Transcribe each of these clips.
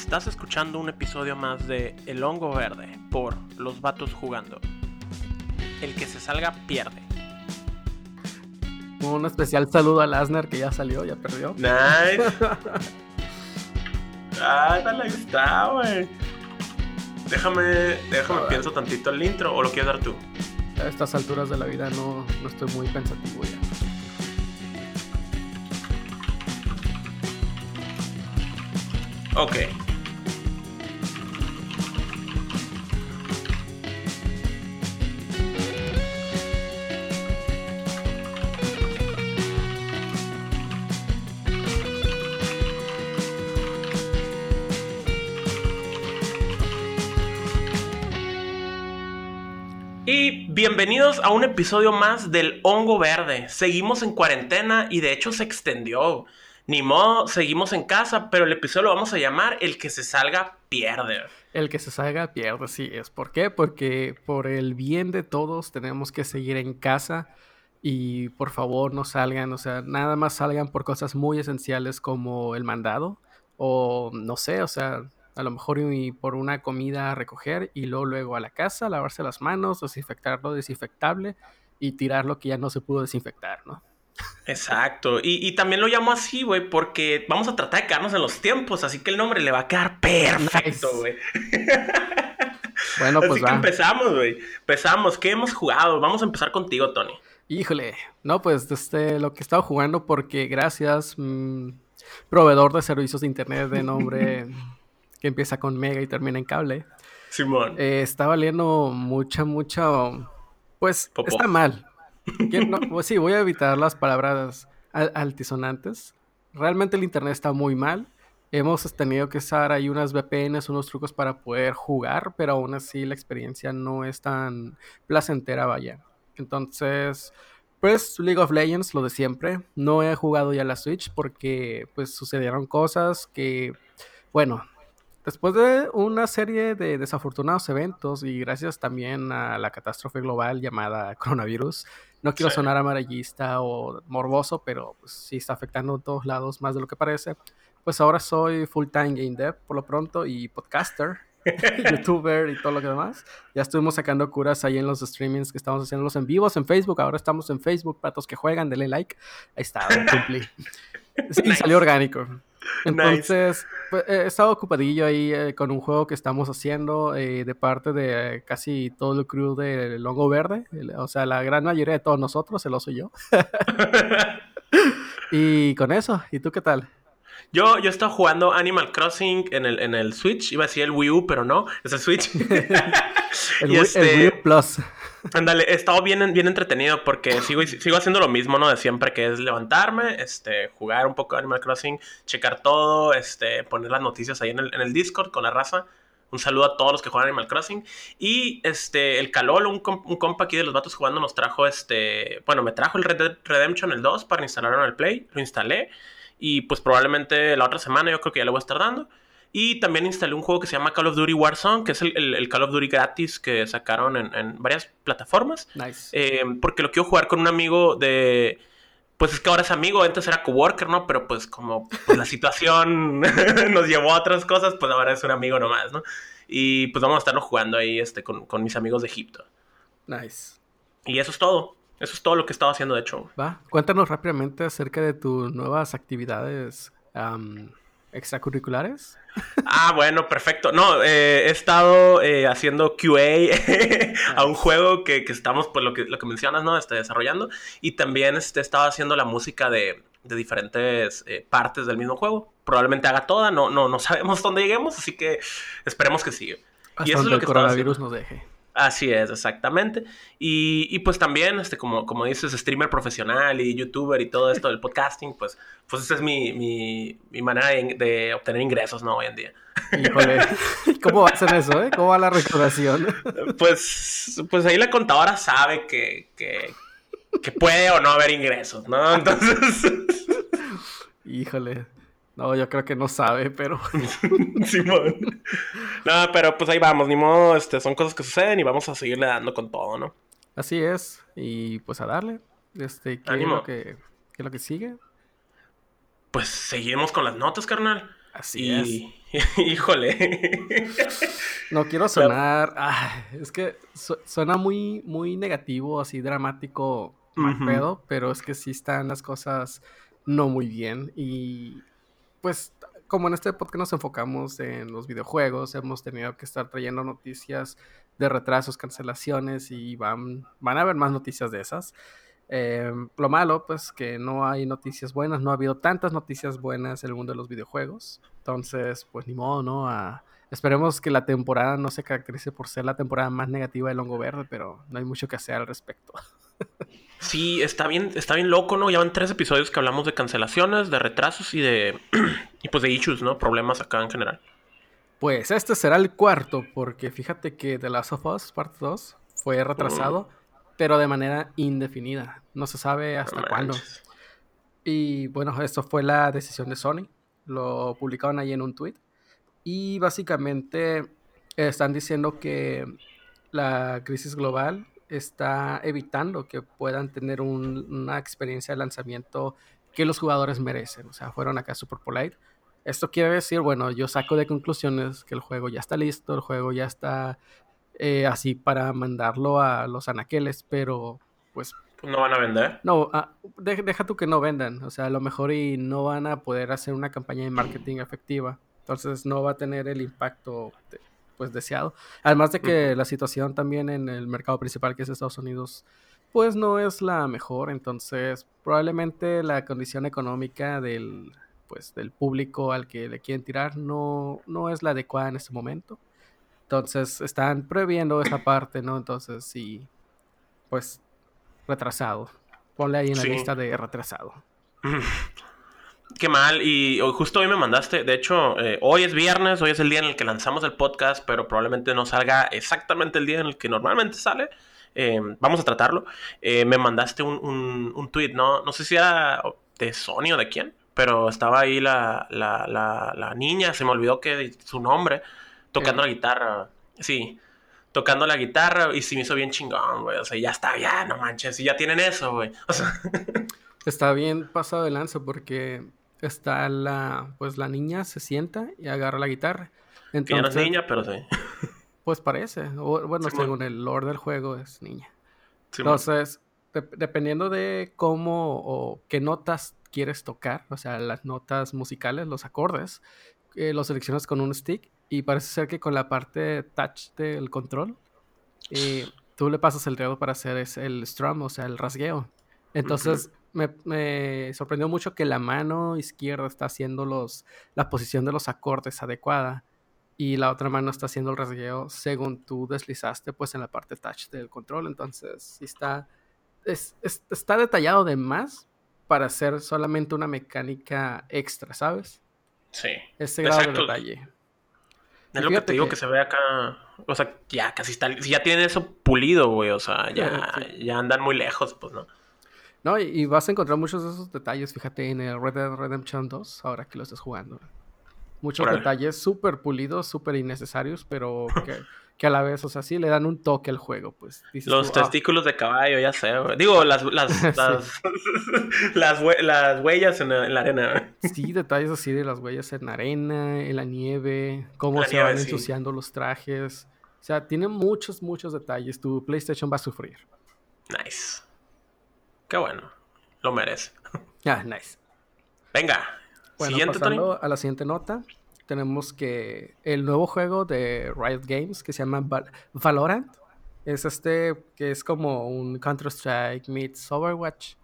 Estás escuchando un episodio más de El Hongo Verde por Los Vatos Jugando. El que se salga pierde. Un especial saludo a Lasner que ya salió, ya perdió. Nice. ah, dale, está, güey. Déjame, déjame pienso tantito el intro o lo quieres dar tú. A estas alturas de la vida no, no estoy muy pensativo ya. Ok. Bienvenidos a un episodio más del Hongo Verde. Seguimos en cuarentena y de hecho se extendió. Ni modo, seguimos en casa, pero el episodio lo vamos a llamar El que se salga pierde. El que se salga pierde, sí es. ¿Por qué? Porque por el bien de todos tenemos que seguir en casa y por favor no salgan, o sea, nada más salgan por cosas muy esenciales como el mandado o no sé, o sea, a lo mejor y por una comida a recoger y luego, luego a la casa, lavarse las manos, desinfectar lo desinfectable y tirar lo que ya no se pudo desinfectar, ¿no? Exacto. Y, y también lo llamo así, güey, porque vamos a tratar de quedarnos en los tiempos, así que el nombre le va a quedar perfecto, güey. Bueno, pues así va. que empezamos, güey. Empezamos. ¿Qué hemos jugado? Vamos a empezar contigo, Tony. Híjole, no, pues este, lo que he estado jugando porque gracias, mm, proveedor de servicios de internet de nombre que empieza con Mega y termina en cable, Simón. eh, estaba leyendo mucha, mucha, pues Popó. está mal. No- pues sí, voy a evitar las palabras al- altisonantes. Realmente el internet está muy mal. Hemos tenido que usar ahí unas VPNs, unos trucos para poder jugar, pero aún así la experiencia no es tan placentera, vaya. Entonces, pues League of Legends, lo de siempre. No he jugado ya la Switch porque pues sucedieron cosas que, bueno, después de una serie de desafortunados eventos y gracias también a la catástrofe global llamada coronavirus, no quiero Sí. sonar amarillista o morboso, pero pues, sí está afectando en todos lados más de lo que parece. Pues ahora soy full time game dev por lo pronto y podcaster, youtuber y todo lo que demás. Ya estuvimos sacando curas ahí en los streamings que estamos haciendo los en vivos en Facebook. Ahora estamos en Facebook para todos que juegan, denle like. Ahí está, cumplí. Sí, Nice. salió orgánico. Entonces, pues, he estado ocupadillo ahí eh, con un juego que estamos haciendo eh, de parte de eh, casi todo el crew de Longo Verde. el- o sea, la gran mayoría de todos nosotros, el oso y yo. Y con eso, ¿y tú qué tal? Yo, yo estaba jugando Animal Crossing en el, en el Switch. Iba a decir el Wii U, pero no, es el Switch. El, Wii- el este- Wii U Plus. Ándale, he estado bien, bien entretenido porque sigo, sigo haciendo lo mismo, ¿no? De siempre, que es levantarme, este, jugar un poco de Animal Crossing, checar todo, este, poner las noticias ahí en el, Discord con la raza. Un saludo a todos los que juegan Animal Crossing. Y este, el Calolo, un, com- un compa aquí de los vatos jugando, nos trajo este. Bueno, me trajo el Red Redemption el 2 para instalarlo en el Play. Lo instalé. Y pues probablemente la otra semana yo creo que ya le voy a estar dando. Y también instalé un juego que se llama Call of Duty Warzone, que es el, el- el Call of Duty gratis que sacaron en, en varias plataformas. Nice. Eh, porque lo quiero jugar con un amigo de. Pues es que ahora es amigo, antes era coworker, ¿no? Pero pues como pues, la situación nos llevó a otras cosas, pues ahora es un amigo nomás, ¿no? Y pues vamos a estarlo jugando ahí este, con, con mis amigos de Egipto. Nice. Y eso es todo. Eso es todo lo que he estado haciendo, de hecho. Va, cuéntanos rápidamente acerca de tus nuevas actividades extracurriculares. Ah, bueno, perfecto. No, eh, he estado eh, haciendo QA a un juego que, que estamos, pues lo que, lo que mencionas, ¿no? Este, desarrollando. Y también este, he estado haciendo la música de, de diferentes eh, partes del mismo juego. Probablemente haga toda, no, no, no sabemos dónde lleguemos, así que esperemos que sí. Hasta Y eso es lo el que estaba coronavirus nos deje. Así es, exactamente. Y, y pues también, este, como, como dices, streamer profesional y youtuber y todo esto del podcasting, pues, pues esa es mi, mi, mi manera de, de obtener ingresos, ¿no? Hoy en día. Híjole, ¿cómo va a ser eso, eh? ¿Cómo va la recaudación? Pues, pues ahí la contadora sabe que, que, que puede o no haber ingresos, ¿no? Entonces, Híjole. No, yo creo que no sabe, pero Simón. No, pero pues ahí vamos, ni modo, este, son cosas que suceden y vamos a seguirle dando con todo, ¿no? así es. Y pues a darle. Este, ¿qué es lo que, qué es lo que sigue? Pues seguimos con las notas, carnal. Así es. Híjole. no quiero sonar. es que suena muy, muy negativo, así dramático, mal pedo, pero es que sí están las cosas no muy bien. Y pues, como en este podcast nos enfocamos en los videojuegos, hemos tenido que estar trayendo noticias de retrasos, cancelaciones y van, van a haber más noticias de esas. Em, lo malo, pues, que no hay noticias buenas, no ha habido tantas noticias buenas en el mundo de los videojuegos. Entonces, pues, ni modo, ¿no? Ah, esperemos que la temporada no se caracterice por ser la temporada más negativa del Hongo Verde, pero no hay mucho que hacer al respecto. Sí, está bien, está bien loco, ¿no? Ya van tres episodios que hablamos de cancelaciones, de retrasos y de. y pues de issues, ¿no? Problemas acá en general. Pues este será el cuarto, porque fíjate que The Last of Us Part 2 fue retrasado, pero de manera indefinida. No se sabe hasta cuándo. Y bueno, esto fue la decisión de Sony. Lo publicaron ahí en un tweet. Y básicamente están diciendo que la crisis global está evitando que puedan tener una experiencia de lanzamiento que los jugadores merecen. O sea, fueron acá super polite. Esto quiere decir, bueno, yo saco de conclusiones que el juego ya está listo, el juego ya está eh, así para mandarlo a los anaqueles, pero pues... ¿No van a vender? No, ah, deja tú que no vendan, o sea, a lo mejor y no van a poder hacer una campaña de marketing efectiva, entonces no va a tener el impacto pues deseado. Además de que la situación también en el mercado principal que es Estados Unidos pues no es la mejor, entonces probablemente la condición económica del pues del público al que le quieren tirar no, no es la adecuada en este momento. Entonces están previendo esa parte, ¿no? Entonces sí, pues retrasado. Ponle ahí en la lista de retrasado. Qué mal. Y justo hoy me mandaste, de hecho, eh, hoy es viernes, hoy es el día en el que lanzamos el podcast, pero probablemente no salga exactamente el día en el que normalmente sale. Eh, vamos a tratarlo. Eh, me mandaste un, un, un, tweet, ¿no? No sé si era de Sony o de quién, pero estaba ahí la, la, la, niña, se me olvidó que su nombre, tocando la guitarra. Sí, tocando la guitarra y se me hizo bien chingón, güey. O sea, ya está, ya, no manches, y ya tienen eso, güey. O sea... Está bien pasado de lanza porque está la, pues la niña se sienta y agarra la guitarra. Entonces, no es niña, pero sí. Pues parece. bueno, según el lore del juego es niña. Entonces, dependiendo de cómo o qué notas quieres tocar, o sea, las notas musicales, los acordes, eh, los seleccionas con un stick y parece ser que con la parte touch del control, eh, tú le pasas el dedo para hacer el strum, o sea, el rasgueo. Entonces, me, sorprendió mucho que la mano izquierda está haciendo los, la posición de los acordes adecuada y la otra mano está haciendo el rasgueo según tú deslizaste pues en la parte touch del control. Entonces, está, está detallado de más para hacer solamente una mecánica extra, ¿sabes? Sí. Ese grado de detalle. Es lo que te digo que... se ve acá. O sea, ya casi está. Si ya tienen eso pulido, güey. O sea, ya, ya andan muy lejos, pues, ¿no? No, y, vas a encontrar muchos de esos detalles, fíjate, en el Red Dead Redemption 2, ahora que lo estás jugando. Muchos detalles súper pulidos, súper innecesarios, pero que, que a la vez, o sea, sí le dan un toque al juego, pues. Los ah". testículos de caballo, ya sé, Digo, las, las, las, las, huellas en la, arena. Sí, detalles así de las huellas en la arena, en la nieve, cómo se van ensuciando los trajes. O sea, tiene muchos, muchos detalles. Tu PlayStation va a sufrir. Nice. Qué bueno. Lo merece. Ah, nice. Venga. Bueno, siguiente, pasando a la siguiente nota tenemos que el nuevo juego de Riot Games que se llama Valorant es este que es como un Counter-Strike meets Overwatch.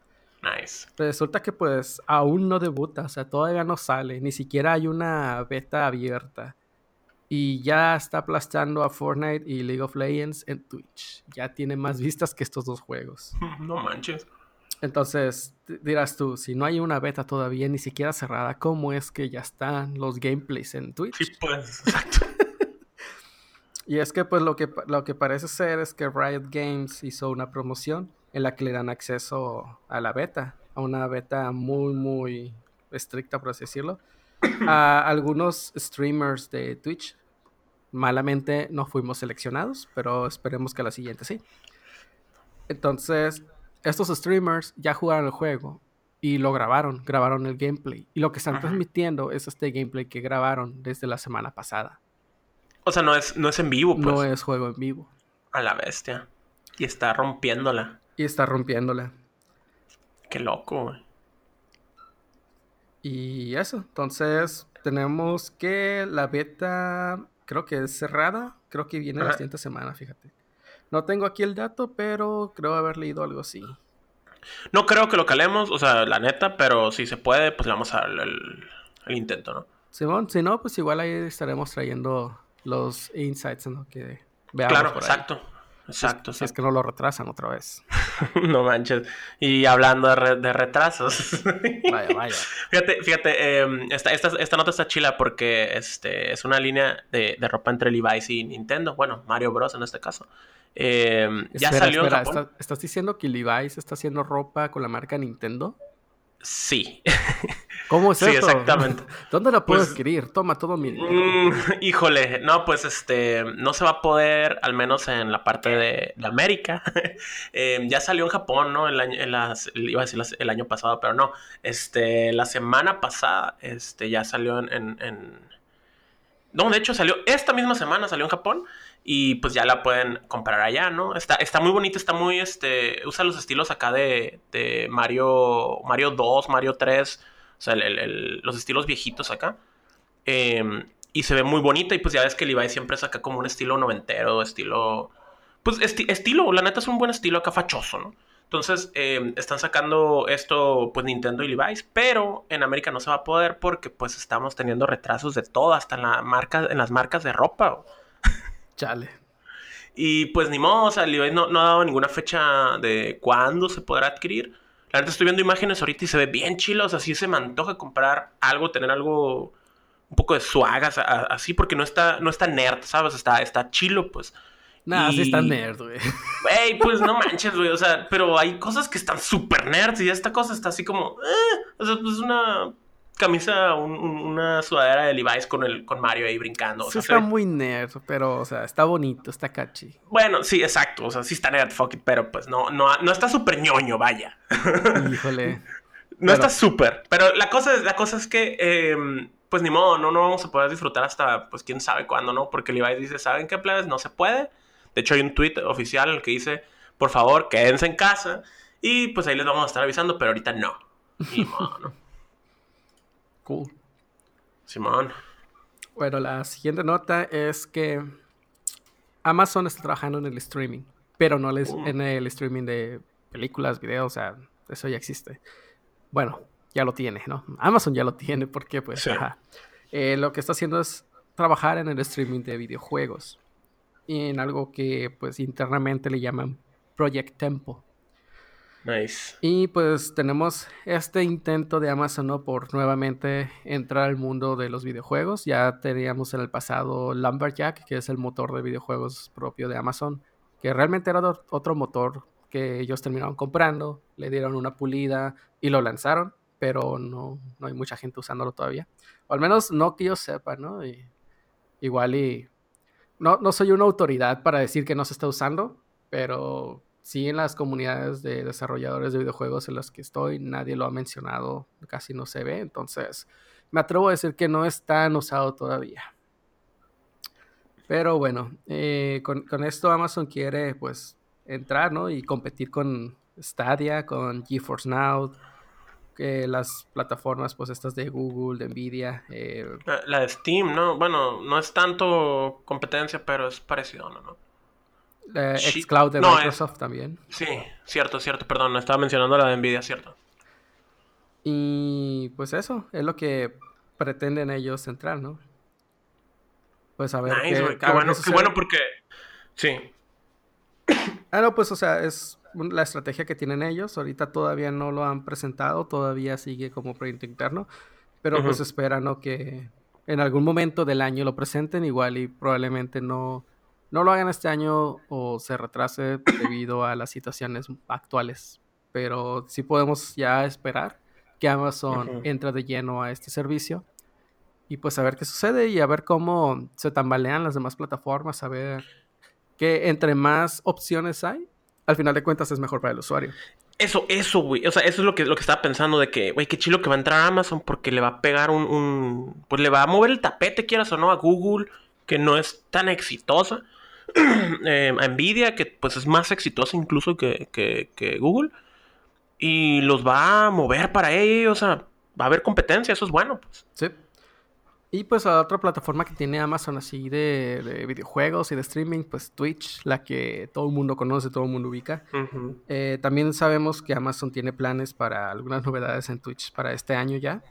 Nice. Resulta que pues aún no debuta, o sea, todavía no sale, ni siquiera hay una beta abierta. Y ya está aplastando a Fortnite y League of Legends en Twitch. Ya tiene más vistas que estos dos juegos. No manches. Entonces, dirás tú, si no hay una beta todavía ni siquiera cerrada, ¿cómo es que ya están los gameplays en Twitch? Sí, pues, exacto. y es que pues lo que, lo que parece ser es que Riot Games hizo una promoción en la que le dan acceso a la beta, a una beta muy, muy estricta, por así decirlo, a algunos streamers de Twitch. Malamente no fuimos seleccionados, pero esperemos que la siguiente sí. Entonces, estos streamers ya jugaron el juego y lo grabaron, grabaron el gameplay. Y lo que están transmitiendo es este gameplay que grabaron desde la semana pasada. O sea, no es, no es en vivo, pues. No es juego en vivo. A la bestia. Y está rompiéndola. Y está rompiéndola. Qué loco, güey. Y eso, entonces tenemos que la beta creo que es cerrada, creo que viene la siguiente semana, fíjate. No tengo aquí el dato, pero creo haber leído algo así. No creo que lo calemos, o sea, la neta, pero si se puede, pues le vamos a dar el, intento, ¿no? Simón, si no, pues igual ahí estaremos trayendo los insights, ¿no? Que veamos. Claro, exacto. Exacto. Si es que no lo retrasan otra vez. no manches. Y hablando de, retrasos. vaya, vaya. Fíjate, fíjate, em, esta, nota está chila porque este, es una línea de, ropa entre Levi's y Nintendo. Bueno, Mario Bros. en este caso. Em, ya salió ¿Estás diciendo que Levi's está haciendo ropa con la marca Nintendo? Sí. ¿Cómo es sí, exactamente. ¿Dónde la puedo pues, adquirir? Toma todo mi mm, híjole, no, pues este, no se va a poder, al menos en la parte de, América. Em, ya salió en Japón, ¿no? El año, las, iba a decir el año pasado, pero no. Este, la semana pasada, este, ya salió en, en... No, de hecho salió, esta misma semana salió en Japón y pues ya la pueden comprar allá, ¿no? Está, está muy bonita, está muy, este, usa los estilos acá de, de Mario, Mario 2, Mario 3, o sea, los estilos viejitos acá. Em, y se ve muy bonita y pues ya ves que Levi siempre saca como un estilo noventero, estilo... Pues estilo, la neta es un buen estilo acá fachoso, ¿no? Entonces, em, están sacando esto, pues Nintendo y Levi's, pero en América no se va a poder porque pues estamos teniendo retrasos de todo, hasta en, la marca, en las marcas de ropa. Chale. Y pues ni modo, o sea, no, no ha dado ninguna fecha de cuándo se podrá adquirir. La verdad estoy viendo imágenes ahorita y se ve bien chilo, o sea, sí se me antoja comprar algo, tener algo, un poco de suagas, así, porque no está, no está nerd, ¿sabes? Está, está chilo, pues. Nada, sí está nerd, güey. Güey, pues no manches, güey, o sea, pero hay cosas que están súper nerds y esta cosa está así como, eh, o sea, pues una camisa, una sudadera de Levi's con, el, con Mario ahí brincando. sí, está muy nerd, pero, o sea, está bonito, está catchy. Bueno, sí, exacto. O sea, sí está nerd, fuck it, pero pues no, no, no está súper ñoño, vaya. Híjole. no está súper. Pero la cosa, es, la cosa es que, em, pues ni modo, no, no vamos a poder disfrutar hasta, pues quién sabe cuándo, ¿no? Porque Levi's dice, ¿saben qué, plebes? No se puede. De hecho, hay un tweet oficial en el que dice, por favor, quédense en casa. Y pues ahí les vamos a estar avisando, pero ahorita no. Ni modo, ¿no? Cool. Simón. Bueno, la siguiente nota es que Amazon está trabajando en el streaming, pero no uh. en el streaming de películas, videos, o sea, eso ya existe. Bueno, ya lo tiene, ¿no? Amazon ya lo tiene porque, pues, eh, lo que está haciendo es trabajar en el streaming de videojuegos y en algo que, pues, internamente le llaman Project Tempo. Nice. Y pues tenemos este intento de Amazon ¿no? por nuevamente entrar al mundo de los videojuegos. Ya teníamos en el pasado Lumberjack, que es el motor de videojuegos propio de Amazon, que realmente era otro motor que ellos terminaron comprando, le dieron una pulida y lo lanzaron, pero no, no hay mucha gente usándolo todavía. O al menos no que yo sepa, ¿no? igual y... No, no soy una autoridad para decir que no se está usando, pero sí en las comunidades de desarrolladores de videojuegos en las que estoy, nadie lo ha mencionado, casi no se ve, entonces me atrevo a decir que no es tan usado todavía. Pero bueno, eh, con, esto Amazon quiere pues entrar, ¿no? Y competir con Stadia, con GeForce Now, que las plataformas pues estas de Google, de Nvidia. Eh, la, de Steam, ¿no? Bueno, no es tanto competencia, pero es parecido, ¿no? Eh, Xcloud de Microsoft también. Sí, cierto, cierto, perdón, estaba mencionando la de Nvidia, cierto. Y pues eso, es lo que pretenden ellos entrar, ¿no? Pues a ver. qué, bueno, qué bueno porque. Sí. Ah, no, pues o sea, es la estrategia que tienen ellos. Ahorita todavía no lo han presentado, todavía sigue como proyecto interno. Pero pues esperan ¿no? que en algún momento del año lo presenten, igual y probablemente no no lo hagan este año o se retrase debido a las situaciones actuales. Pero sí podemos ya esperar que Amazon entre de lleno a este servicio y pues a ver qué sucede y a ver cómo se tambalean las demás plataformas, a ver que entre más opciones hay, al final de cuentas es mejor para el usuario. Eso, eso, güey. O sea, eso es lo que, lo que estaba pensando de que, güey, qué chilo que va a entrar a Amazon porque le va a pegar un, un, Pues le va a mover el tapete, quieras o no, a Google, que no es tan exitosa. eh, a Nvidia, que pues es más exitosa incluso que, que, que, Google. Y los va a mover para ellos. O sea, va a haber competencia, eso es bueno. Pues. Sí. Y pues a otra plataforma que tiene Amazon así de, de, videojuegos y de streaming, pues Twitch, la que todo el mundo conoce, todo el mundo ubica. Uh -huh. eh, también sabemos que Amazon tiene planes para algunas novedades en Twitch para este año ya,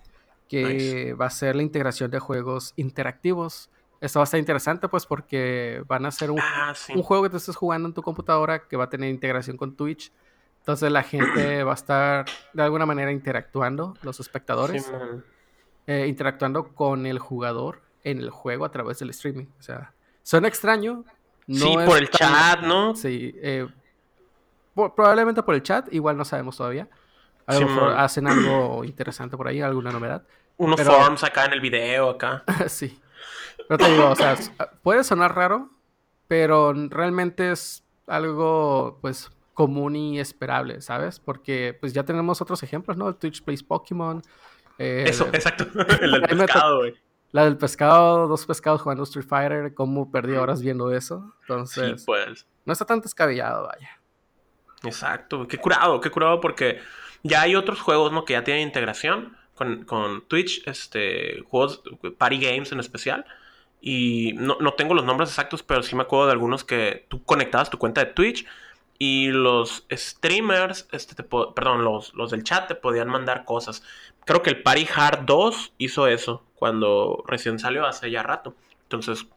que nice. va a ser la integración de juegos interactivos. Esto va a estar interesante pues porque van a ser un, ah, sí. un juego que te estés jugando en tu computadora que va a tener integración con Twitch. Entonces la gente va a estar de alguna manera interactuando, los espectadores. Sí, eh, interactuando con el jugador en el juego a través del streaming. O sea, suena extraño. No sí, por el tan... chat, ¿no? Sí, eh, por, probablemente por el chat, igual no sabemos todavía. A lo sí, mejor hacen algo interesante por ahí, alguna novedad. Unos pero... forms acá en el video, acá. sí. Pero te digo, o sea, puede sonar raro, pero realmente es algo, pues, común y esperable, ¿sabes? Porque, pues, ya tenemos otros ejemplos, ¿no? El Twitch Plays Pokémon, eh, Eso, exacto. El del pescado, güey. La del pescado, dos pescados jugando Street Fighter, cómo perdí horas viendo eso. Entonces, sí, pues. no está tan descabellado, vaya. Exacto, qué curado, qué curado, porque ya hay otros juegos, ¿no? Que ya tienen integración con, con Twitch, este, juegos, Party Games en especial. Y no, no tengo los nombres exactos, pero sí me acuerdo de algunos que tú conectabas tu cuenta de Twitch y los streamers, este, te perdón, los, los del chat te podían mandar cosas. Creo que el Party Hard 2 hizo eso cuando recién salió hace ya rato. Entonces,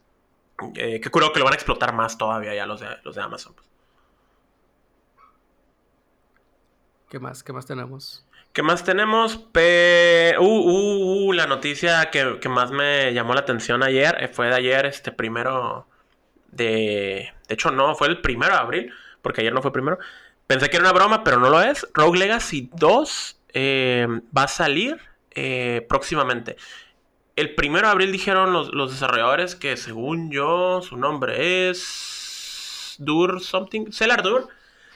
eh, que creo que lo van a explotar más todavía ya los de, los de Amazon. Pues. ¿Qué más? ¿Qué más tenemos? ¿Qué más tenemos? Pe... Uh, uh, uh, la noticia que, que, más me llamó la atención ayer eh, fue de ayer, este primero de... De hecho, no, fue el primero de abril, porque ayer no fue primero. Pensé que era una broma, pero no lo es. Rogue Legacy 2 eh, va a salir eh, próximamente. El primero de abril dijeron los, los, desarrolladores que según yo su nombre es Dur something, Cellar Dur.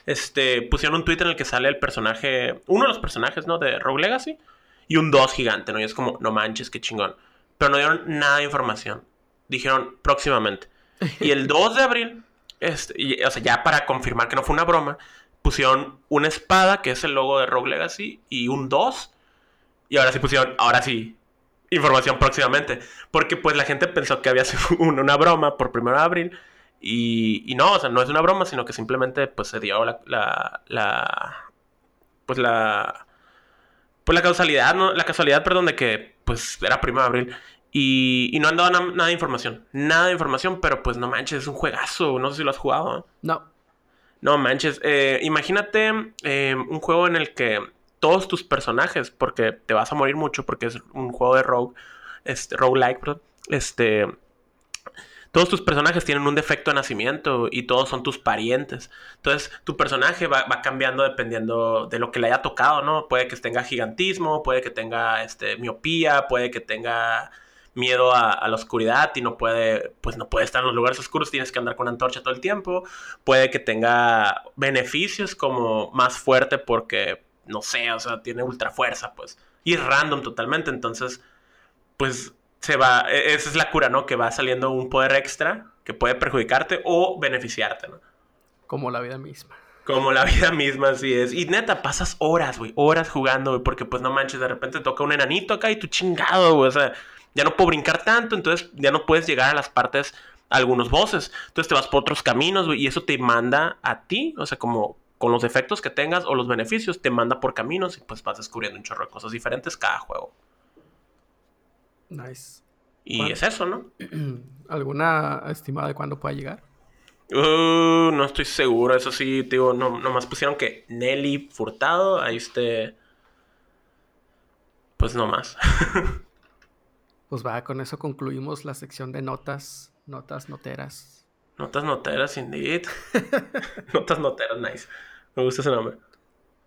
Este, pusieron un tweet en el que sale el personaje, uno de los personajes, ¿no? De Rogue Legacy y un 2 gigante, ¿no? Y es como, no manches, qué chingón. Pero no dieron nada de información. Dijeron próximamente. Y el 2 de abril, este, o sea, ya para confirmar que no fue una broma, pusieron una espada, que es el logo de Rogue Legacy, y un 2. Y ahora sí pusieron, ahora sí, información próximamente. Porque pues la gente pensó que había sido una broma por 1 de abril. Y, y, no, o sea, no es una broma, sino que simplemente pues se dio la, la, la pues la pues la causalidad, ¿no? La casualidad, perdón, de que pues era 1 de abril. Y, y, no han dado na nada de información. Nada de información, pero pues no manches, es un juegazo. No sé si lo has jugado. ¿eh? No. No manches, eh, imagínate eh, un juego en el que todos tus personajes, porque te vas a morir mucho porque es un juego de rogue, este, roguelike, perdón, este, todos tus personajes tienen un defecto de nacimiento y todos son tus parientes. Entonces, tu personaje va, cambiando dependiendo de lo que le haya tocado, ¿no? Puede que tenga gigantismo, puede que tenga este, miopía, puede que tenga miedo a, a, la oscuridad y no puede, pues no puede estar en los lugares oscuros, tienes que andar con antorcha todo el tiempo. Puede que tenga beneficios como más fuerte porque, no sé, o sea, tiene ultra fuerza, pues. Y es random totalmente, entonces, pues se va, e, esa es la cura, ¿no? Que va saliendo un poder extra que puede perjudicarte o beneficiarte, ¿no? Como la vida misma. Como la vida misma, así es. Y neta, pasas horas, güey, horas jugando, güey, porque pues no manches, de repente toca un enanito acá y tú chingado, güey, o sea ya no puedo brincar tanto, entonces ya no puedes llegar a las partes, a algunos voces. Entonces te vas por otros caminos, güey, y eso te manda a ti, o sea, como con los defectos que tengas o los beneficios, te manda por caminos y pues vas descubriendo un chorro de cosas diferentes cada juego. Nice. Y es eso, ¿no? ¿Alguna estimada de cuándo pueda llegar? Uh, no estoy seguro, eso sí, digo, no, nomás pusieron que Nelly Furtado, ahí esté. Pues no más. Pues va, con eso concluimos la sección de notas, notas noteras. Notas noteras, indeed. notas noteras, nice. Me gusta ese nombre.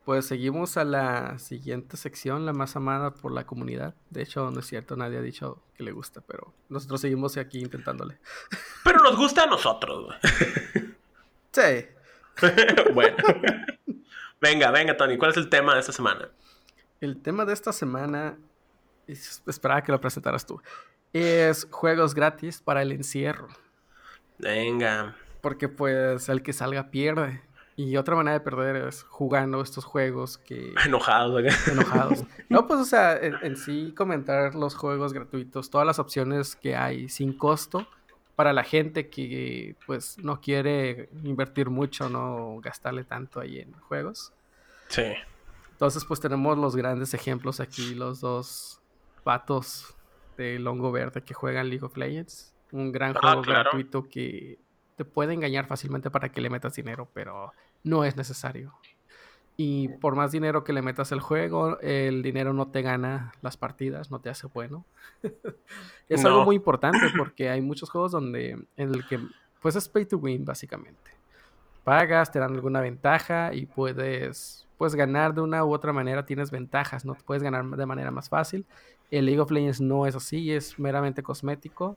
Pues seguimos a la siguiente sección, la más amada por la comunidad. De hecho, no es cierto, nadie ha dicho que le gusta, pero nosotros seguimos aquí intentándole. Pero nos gusta a nosotros. sí. bueno. Venga, venga, Tony, ¿cuál es el tema de esta semana? El tema de esta semana, esperaba que lo presentaras tú, es juegos gratis para el encierro. Venga. Porque pues el que salga pierde. Y otra manera de perder es jugando estos juegos que... Enojados, Enojados. No, pues, o sea, en, sí comentar los juegos gratuitos, todas las opciones que hay sin costo para la gente que, pues, no quiere invertir mucho, no gastarle tanto ahí en juegos. Sí. Entonces, pues, tenemos los grandes ejemplos aquí, los dos patos de Longo Verde que juegan League of Legends. Un gran ah, juego gratuito que te puede engañar fácilmente para que le metas dinero, pero no es necesario. Y por más dinero que le metas al juego, el dinero no te gana las partidas, no te hace bueno. es algo muy importante porque hay muchos juegos donde en el que pues es pay to win básicamente. Pagas, te dan alguna ventaja y puedes pues ganar de una u otra manera, tienes ventajas, no puedes ganar de manera más fácil. El League of Legends no es así, es meramente cosmético.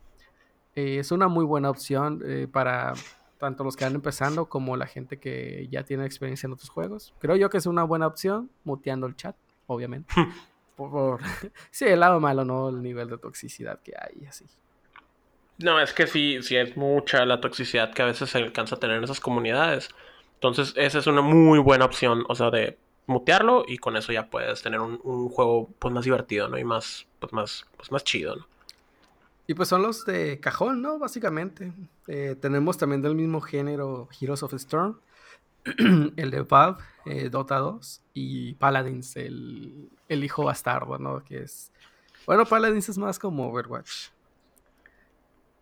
Eh, es una muy buena opción eh, para tanto los que van empezando como la gente que ya tiene experiencia en otros juegos. Creo yo que es una buena opción, muteando el chat, obviamente. por, sí, el lado malo, ¿no? El nivel de toxicidad que hay, así. No, es que sí, sí es mucha la toxicidad que a veces se alcanza a tener en esas comunidades. Entonces, esa es una muy buena opción, o sea, de mutearlo y con eso ya puedes tener un, juego pues más divertido, ¿no? Y más, pues más, pues más chido, ¿no? Y pues son los de cajón, ¿no? Básicamente. Eh, tenemos también del mismo género Heroes of Storm, el de Valve, eh, Dota 2, y Paladins, el, hijo bastardo, ¿no? Que es... Bueno, Paladins es más como Overwatch.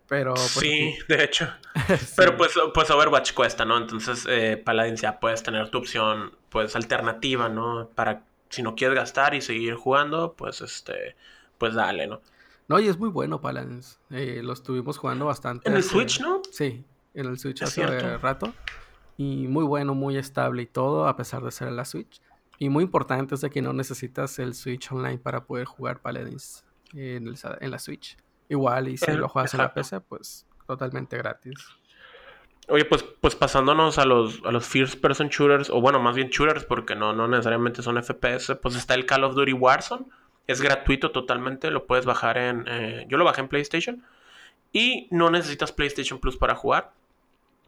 Pero... Pues, sí, de hecho. Pero pues, pues Overwatch cuesta, ¿no? Entonces eh, Paladins ya puedes tener tu opción, pues alternativa, ¿no? Para si no quieres gastar y seguir jugando, pues este, pues dale, ¿no? No, y es muy bueno Paladins. Eh, lo estuvimos jugando bastante. ¿En el Switch, no? Sí, en el Switch hace rato. Y muy bueno, muy estable y todo, a pesar de ser en la Switch. Y muy importante es de que no necesitas el Switch Online para poder jugar Paladins en, la Switch. Igual, y si lo juegas en la PC, pues totalmente gratis. Oye, pues, pues pasándonos a los, a los First Person Shooters, o bueno, más bien shooters, porque no, no necesariamente son FPS, pues está el Call of Duty Warzone es gratuito totalmente, lo puedes bajar en... Eh, yo lo bajé en PlayStation y no necesitas PlayStation Plus para jugar.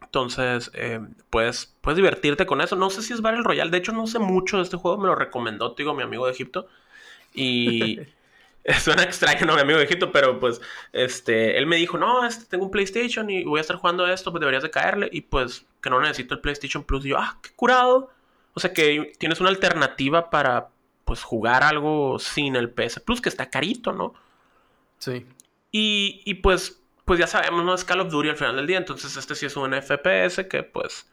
Entonces, eh, puedes, puedes divertirte con eso. No sé si es Battle Royale. De hecho, no sé mucho de este juego. Me lo recomendó, digo, mi amigo de Egipto. Y suena extraño, ¿no? Mi amigo de Egipto, pero pues, este, él me dijo, no, este, tengo un PlayStation y voy a estar jugando esto, pues deberías de caerle. Y pues, que no necesito el PlayStation Plus. Y yo, ah, qué curado. O sea, que tienes una alternativa para pues jugar algo sin el PS Plus, que está carito, ¿no? Sí. Y, y pues, pues ya sabemos, ¿no? Es Call of Duty al final del día, entonces este sí es un FPS que pues,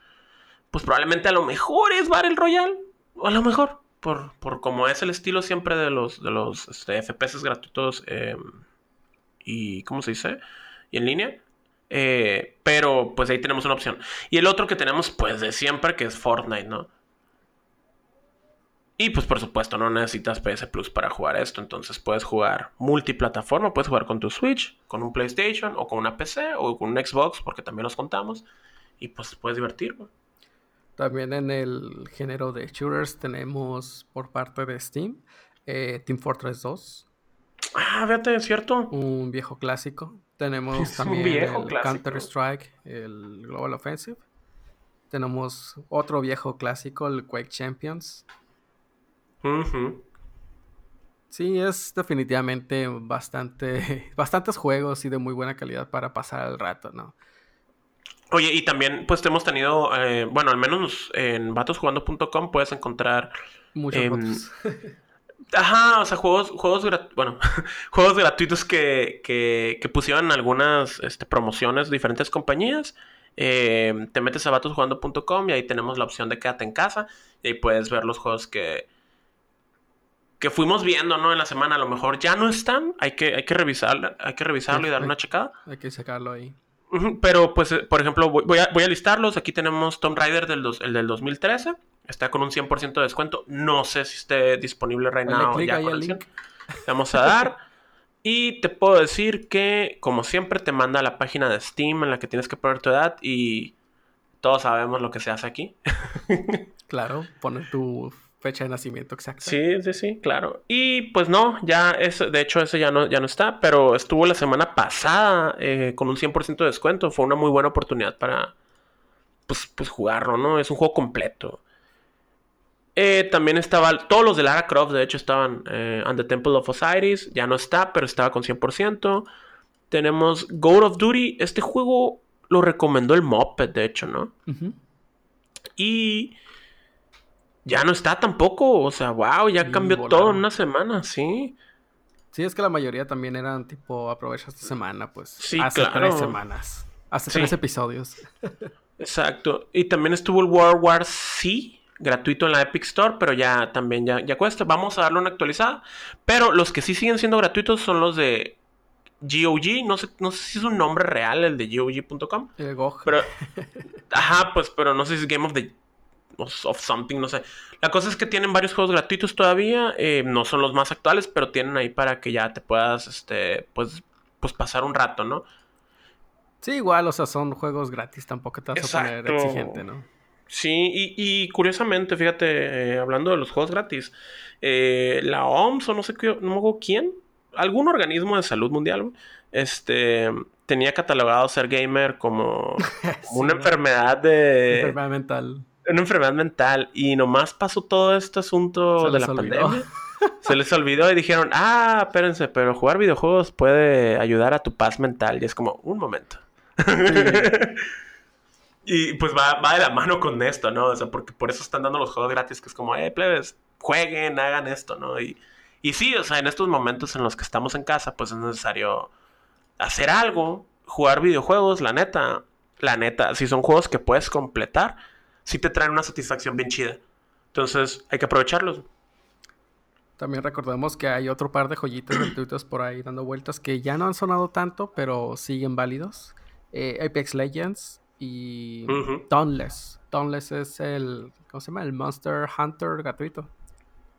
pues probablemente a lo mejor es Battle Royale, o a lo mejor, por, por como es el estilo siempre de los, de los este, FPS gratuitos em, y, ¿cómo se dice? Y en línea. Eh, pero pues ahí tenemos una opción. Y el otro que tenemos pues de siempre que es Fortnite, ¿no? Y pues por supuesto no necesitas PS Plus para jugar esto, entonces puedes jugar multiplataforma, puedes jugar con tu Switch, con un PlayStation o con una PC o con un Xbox, porque también los contamos, y pues puedes divertirte. También en el género de shooters tenemos por parte de Steam eh, Team Fortress 2. Ah, fíjate, es cierto. Un viejo clásico. Tenemos también el Counter Strike, el Global Offensive. Tenemos otro viejo clásico, el Quake Champions. Sí, es definitivamente bastante, bastantes juegos y de muy buena calidad para pasar el rato, ¿no? Oye, y también pues hemos tenido, eh, bueno, al menos en vatosjugando.com puedes encontrar... Muchos em, Ajá, o sea, juegos, juegos, bueno, juegos gratuitos que, que, pusieron algunas este, promociones de diferentes compañías. Em, te metes a vatosjugando.com y ahí tenemos la opción de quédate en casa y ahí puedes ver los juegos que, que fuimos viendo, ¿no? En la semana, a lo mejor ya no están, hay que, hay que revisarlo, hay que revisarlo y darle una checada. Hay que sacarlo ahí. Pero, pues, eh, por ejemplo, voy, a, voy a listarlos. Aquí tenemos Tomb Raider del, el del 2013. Está con un 100% de descuento. No sé si esté disponible right now. Ya con link. Vamos a dar. y te puedo decir que, como siempre, te manda a la página de Steam en la que tienes que poner tu edad y Todos sabemos lo que se hace aquí. claro, poner tu fecha de nacimiento exacta. Sí, sí, sí, claro. Y pues no, ya es, de hecho ese ya no, ya no está, pero estuvo la semana pasada eh, con un 100% de descuento. Fue una muy buena oportunidad para, pues, pues jugarlo, ¿no? Es un juego completo. Eh, también estaba, todos los de Lara Croft, de hecho, estaban eh, on the Temple of Osiris. Ya no está, pero estaba con 100%. Tenemos Gold of Duty. Este juego lo recomendó el Moped, de hecho, ¿no? Y ya no está tampoco. O sea, wow, ya cambió todo en una semana, sí. Sí, es que la mayoría también eran tipo, aprovecha esta semana, pues. Sí, hace tres semanas. Hace tres episodios. Exacto. Y también estuvo el World War C gratuito en la Epic Store, pero ya también ya, ya cuesta. Vamos a darle una actualizada. Pero los que sí siguen siendo gratuitos son los de GOG. No sé, no sé si es un nombre real el de GOG.com. El GOG. Pero, ajá, pues, pero no sé si es Game of the of something, no sé. La cosa es que tienen varios juegos gratuitos todavía. Eh, no son los más actuales, pero tienen ahí para que ya te puedas, este, pues, pues pasar un rato, ¿no? Sí, igual, o sea, son juegos gratis, tampoco te vas a poner exigente, ¿no? Sí, y, curiosamente, fíjate, eh, hablando de los juegos gratis, eh, la OMS o no sé qué, no me quién, algún organismo de salud mundial, este, tenía catalogado ser gamer como, una enfermedad de... Enfermedad mental. Una enfermedad mental. Y nomás pasó todo este asunto de la pandemia. Se les olvidó y dijeron, ah, espérense, pero jugar videojuegos puede ayudar a tu paz mental. Y es como, un momento. Y pues va, va de la mano con esto, ¿no? O sea, porque por eso están dando los juegos gratis, que es como, eh, plebes, jueguen, hagan esto, ¿no? Y, y sí, o sea, en estos momentos en los que estamos en casa, pues es necesario hacer algo, jugar videojuegos, la neta, la neta, si son juegos que puedes completar, sí te traen una satisfacción bien chida. Entonces, hay que aprovecharlos. También recordemos que hay otro par de joyitas gratuitos por ahí dando vueltas que ya no han sonado tanto, pero siguen válidos. Eh, Apex Legends, y Dauntless. Dauntless es el, ¿cómo se llama? El Monster Hunter gratuito.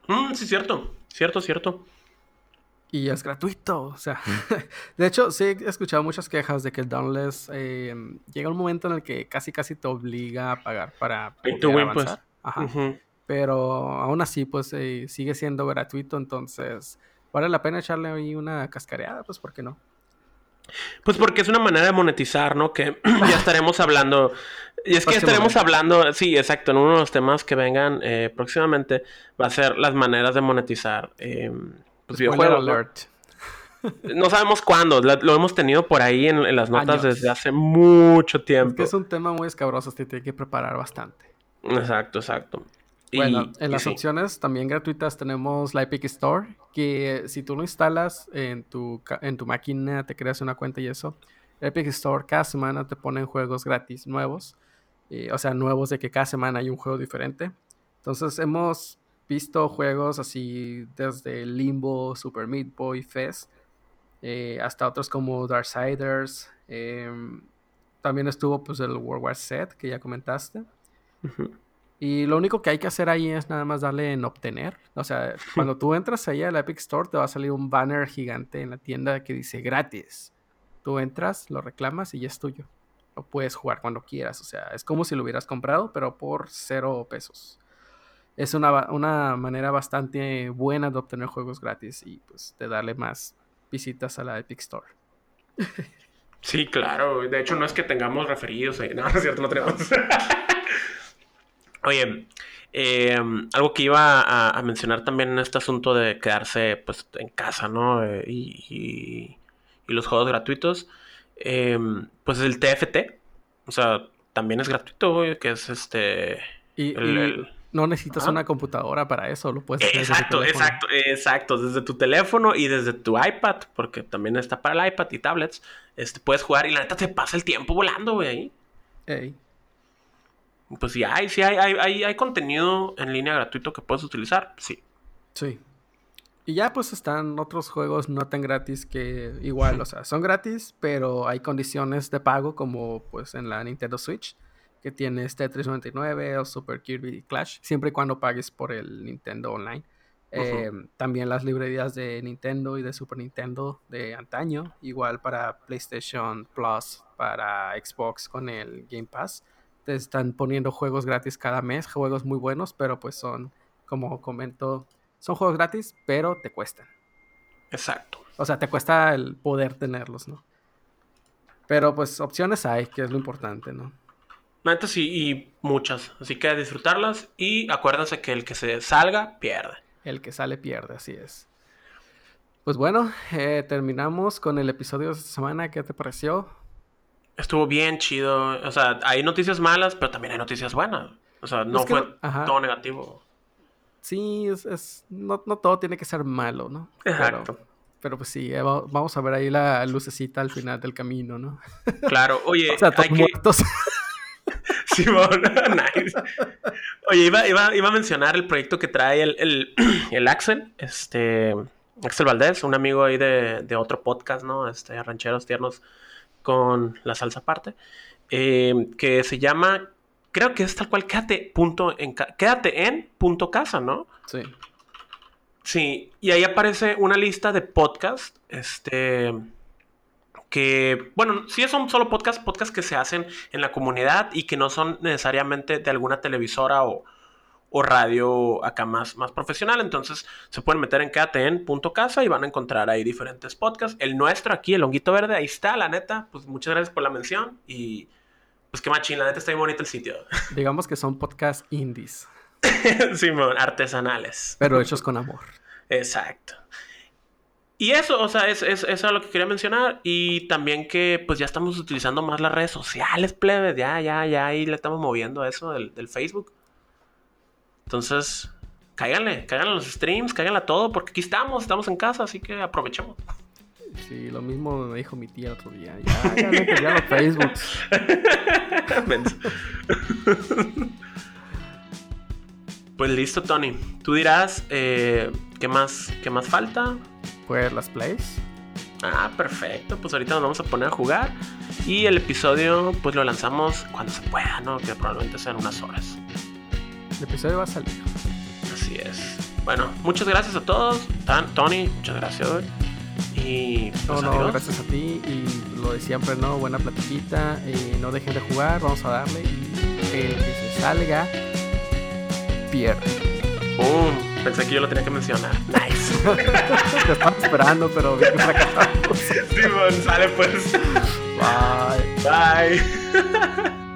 Mm, sí, cierto, cierto, cierto. Y es gratuito, o sea, de hecho, sí he escuchado muchas quejas de que el Dauntless eh, llega un momento en el que casi casi te obliga a pagar para pues. avanzar. Ajá. Pero aún así, pues eh, sigue siendo gratuito, entonces vale la pena echarle ahí una cascareada, pues, ¿por qué no? Pues porque es una manera de monetizar, ¿no? Que ya estaremos hablando. Y es que estaremos hablando, sí, exacto, en uno de los temas que vengan eh, próximamente va a ser las maneras de monetizar eh, pues, videojuegos. ¿no? sabemos cuándo, lo hemos tenido por ahí en, las notas desde hace mucho tiempo. Es que es un tema muy escabroso, te tiene que preparar bastante. Exacto, exacto. Bueno, en las opciones también gratuitas tenemos la Epic Store, que si tú lo instalas en tu, en tu máquina, te creas una cuenta y eso, Epic Store cada semana te ponen juegos gratis nuevos, o sea, nuevos de que cada semana hay un juego diferente. Entonces hemos visto juegos así desde Limbo, Super Meat Boy, Fest, eh, hasta otros como Darksiders. Em, también estuvo pues el World War Z que ya comentaste. Y lo único que hay que hacer ahí es nada más darle en obtener. O sea, cuando tú entras ahí al Epic Store, te va a salir un banner gigante en la tienda que dice gratis. Tú entras, lo reclamas y ya es tuyo. Lo puedes jugar cuando quieras. O sea, es como si lo hubieras comprado, pero por cero pesos. Es una, una manera bastante buena de obtener juegos gratis y pues de darle más visitas a la Epic Store. Sí, claro. De hecho, no es que tengamos referidos. No, no es cierto, no tenemos. Oye, em, algo que iba a, mencionar también en este asunto de quedarse pues en casa, ¿no? Eh, y, los juegos gratuitos, em, pues el TFT, o sea, también es gratuito, que es este... Y, no necesitas una computadora para eso, lo puedes hacer Exacto, exacto, exacto, desde tu teléfono y desde tu iPad, porque también está para el iPad y tablets, este, puedes jugar y la neta te pasa el tiempo volando, güey, ahí. Pues sí hay, sí hay, hay, hay, contenido en línea gratuito que puedes utilizar, sí. Sí. Y ya pues están otros juegos no tan gratis que igual, o sea, son gratis, pero hay condiciones de pago como pues en la Nintendo Switch, que tiene este 399 o Super Kirby Clash, siempre y cuando pagues por el Nintendo Online. Eh, también las librerías de Nintendo y de Super Nintendo de antaño, igual para PlayStation Plus, para Xbox con el Game Pass te están poniendo juegos gratis cada mes, juegos muy buenos, pero pues son, como comento, son juegos gratis, pero te cuestan. Exacto. O sea, te cuesta el poder tenerlos, ¿no? Pero pues opciones hay, que es lo importante, ¿no? Sí, y muchas. Así que disfrutarlas y acuérdense que el que se salga, pierde. El que sale, pierde, así es. Pues bueno, eh, terminamos con el episodio de esta semana. ¿Qué te pareció? Estuvo bien chido. O sea, hay noticias malas, pero también hay noticias buenas. O sea, no fue todo negativo. Sí, es, no, todo tiene que ser malo, ¿no? Exacto. Pero, pues sí, eh, vamos a ver ahí la lucecita al final del camino, ¿no? Claro, oye, o sea, hay muertos. Simón, nice. Oye, iba, a mencionar el proyecto que trae el, el, Axel, este, Axel Valdés, un amigo ahí de, de, otro podcast, ¿no? Este, Rancheros Tiernos con la salsa aparte, eh, que se llama, creo que es tal cual, quédate, punto en, quédate en punto casa, ¿no? Sí. Sí, y ahí aparece una lista de podcasts, este, que, bueno, sí son solo podcasts, podcasts que se hacen en la comunidad y que no son necesariamente de alguna televisora o, o radio acá más, más profesional. Entonces se pueden meter en KTN.casa y van a encontrar ahí diferentes podcasts. El nuestro aquí, el Honguito Verde, ahí está, la neta. Pues muchas gracias por la mención y pues qué machín, la neta está muy bonito el sitio. Digamos que son podcasts indies. Simón, artesanales. Pero hechos con amor. Exacto. Y eso, o sea, es, es, eso es lo que quería mencionar. Y también que pues ya estamos utilizando más las redes sociales, plebes. Ya, ya, ya, ahí le estamos moviendo a eso del, del Facebook. Entonces, cáiganle, cáiganle a los streams, cáiganle a todo, porque aquí estamos, estamos en casa, así que aprovechemos. Sí, lo mismo me dijo mi tía otro día. Ya, ya me ya los Facebook. pues listo, Tony. Tú dirás, eh, ¿qué, más, ¿qué más falta? Las plays. Ah, perfecto. Pues ahorita nos vamos a poner a jugar. Y el episodio, pues lo lanzamos cuando se pueda, ¿no? Que probablemente sean unas horas. El episodio va a salir. Así es. Bueno, muchas gracias a todos. Tony, muchas gracias. Y pues, no, no, gracias a ti. Y lo de siempre, ¿no? Buena platiquita. Y no dejen de jugar, vamos a darle. Y el que se salga, pierde. Pensé que yo lo tenía que mencionar. Nice. Te estaba esperando, pero bien fracasamos. Simón, sale pues. Bye. Bye.